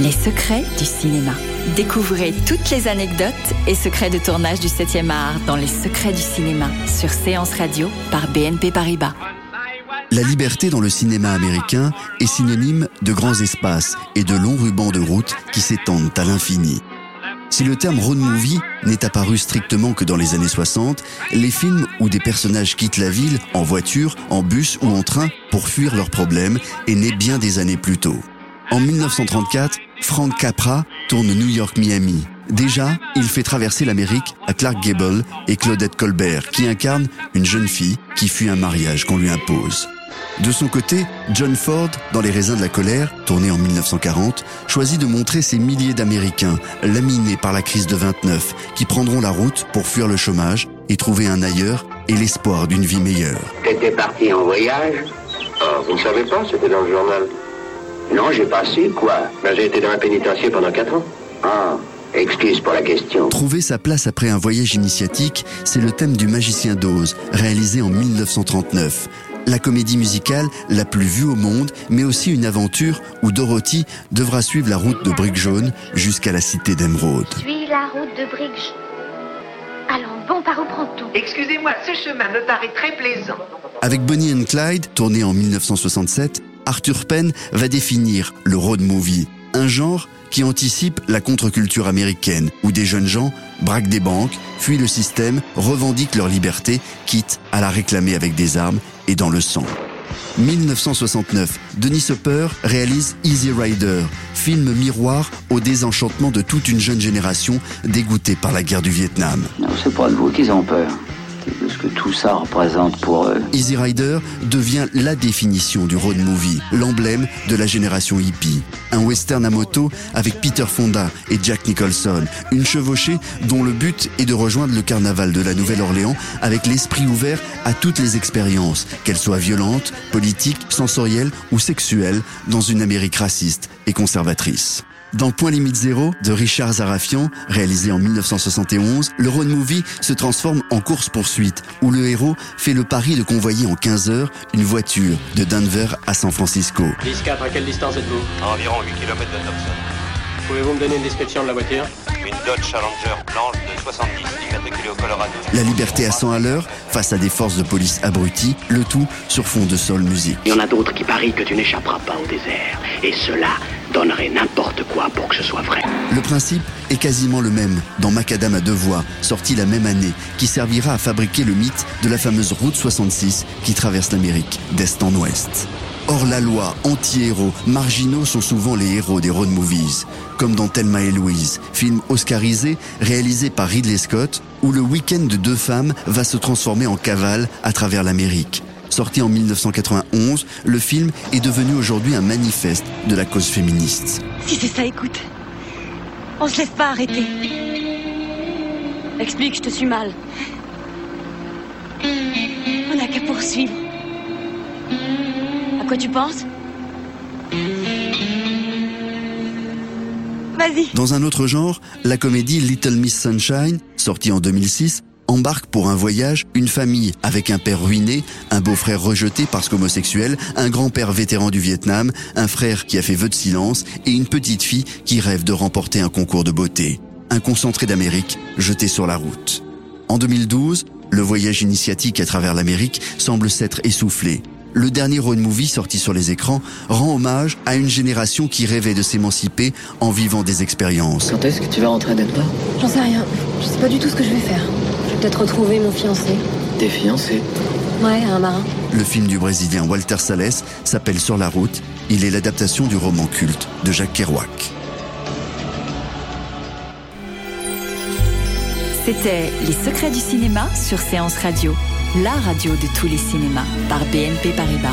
Les secrets du cinéma. Découvrez toutes les anecdotes et secrets de tournage du 7e art dans Les secrets du cinéma sur Séance Radio par BNP Paribas. La liberté dans le cinéma américain est synonyme de grands espaces et de longs rubans de route qui s'étendent à l'infini. Si le terme road movie n'est apparu strictement que dans les années 60, les films où des personnages quittent la ville en voiture, en bus ou en train pour fuir leurs problèmes est né bien des années plus tôt. En 1934, Frank Capra tourne New York-Miami. Déjà, il fait traverser l'Amérique à Clark Gable et Claudette Colbert, qui incarnent une jeune fille qui fuit un mariage qu'on lui impose. De son côté, John Ford, dans Les raisins de la colère, tourné en 1940, choisit de montrer ces milliers d'Américains laminés par la crise de 29 qui prendront la route pour fuir le chômage et trouver un ailleurs et l'espoir d'une vie meilleure. T'étais parti en voyage? Ah, vous ne savez pas, c'était dans le journal. Non, j'ai pas su, quoi. Ben, j'ai été dans un pénitencier pendant 4 ans. Ah, excuse pour la question. Trouver sa place après un voyage initiatique, c'est le thème du Magicien d'Oz, réalisé en 1939. La comédie musicale la plus vue au monde, mais aussi une aventure où Dorothy devra suivre la route de Brick Jaune jusqu'à la cité d'Emeraude. Suis la route de Brick. Allons, bon, par où prend-on Excusez-moi, ce chemin me paraît très plaisant. Avec Bonnie and Clyde, tourné en 1967, Arthur Penn va définir le road movie, un genre qui anticipe la contre-culture américaine, où des jeunes gens braquent des banques, fuient le système, revendiquent leur liberté, quitte à la réclamer avec des armes et dans le sang. 1969, Denis Hopper réalise Easy Rider, film miroir au désenchantement de toute une jeune génération dégoûtée par la guerre du Vietnam. Non, c'est pas de vous qu'ils ont peur. Easy Rider devient la définition du road movie, l'emblème de la génération hippie. Un western à moto avec Peter Fonda et Jack Nicholson, une chevauchée dont le but est de rejoindre le carnaval de la Nouvelle-Orléans avec l'esprit ouvert à toutes les expériences, qu'elles soient violentes, politiques, sensorielles ou sexuelles, dans une Amérique raciste et conservatrice. Dans Point Limite Zéro de Richard Zarafian, réalisé en 1971, le road movie se transforme en course-poursuite où le héros fait le pari de convoyer en 15 heures une voiture de Denver à San Francisco. 10-4, à quelle distance êtes-vous? À environ 8 km de Thompson. Pouvez-vous me donner une description de la voiture? Une Dodge Challenger blanche de 70 immatriculée au Colorado. La liberté à 100 à l'heure face à des forces de police abruties, le tout sur fond de sol musique. Il y en a d'autres qui parient que tu n'échapperas pas au désert. Et cela donnerait n'importe quoi pour que ce soit vrai. Le principe est quasiment le même dans Macadam à deux voies, sorti la même année, qui servira à fabriquer le mythe de la fameuse route 66 qui traverse l'Amérique d'est en ouest. Hors la loi, anti-héros, marginaux sont souvent les héros des road movies, comme dans Thelma et Louise, film oscarisé réalisé par Ridley Scott, où le week-end de deux femmes va se transformer en cavale à travers l'Amérique. Sorti en 1991, le film est devenu aujourd'hui un manifeste de la cause féministe. Si c'est ça, écoute. On se laisse pas arrêter. Explique, je te suis mal. On n'a qu'à poursuivre. À quoi tu penses? Vas-y. Dans un autre genre, la comédie Little Miss Sunshine, sortie en 2006, embarque pour un voyage une famille avec un père ruiné, un beau-frère rejeté parce qu'homosexuel, un grand-père vétéran du Vietnam, un frère qui a fait vœu de silence et une petite fille qui rêve de remporter un concours de beauté. Un concentré d'Amérique jeté sur la route. En 2012, le voyage initiatique à travers l'Amérique semble s'être essoufflé. Le dernier road movie sorti sur les écrans rend hommage à une génération qui rêvait de s'émanciper en vivant des expériences. Quand est-ce que tu vas rentrer à Denver? J'en sais rien. Je sais pas du tout ce que je vais faire. Je vais peut-être retrouver mon fiancé. T'es fiancé Ouais, un marin. Le film du Brésilien Walter Salles s'appelle Sur la route. Il est l'adaptation du roman culte de Jacques Kerouac. C'était Les secrets du cinéma sur Séance Radio, la radio de tous les cinémas par BNP Paribas.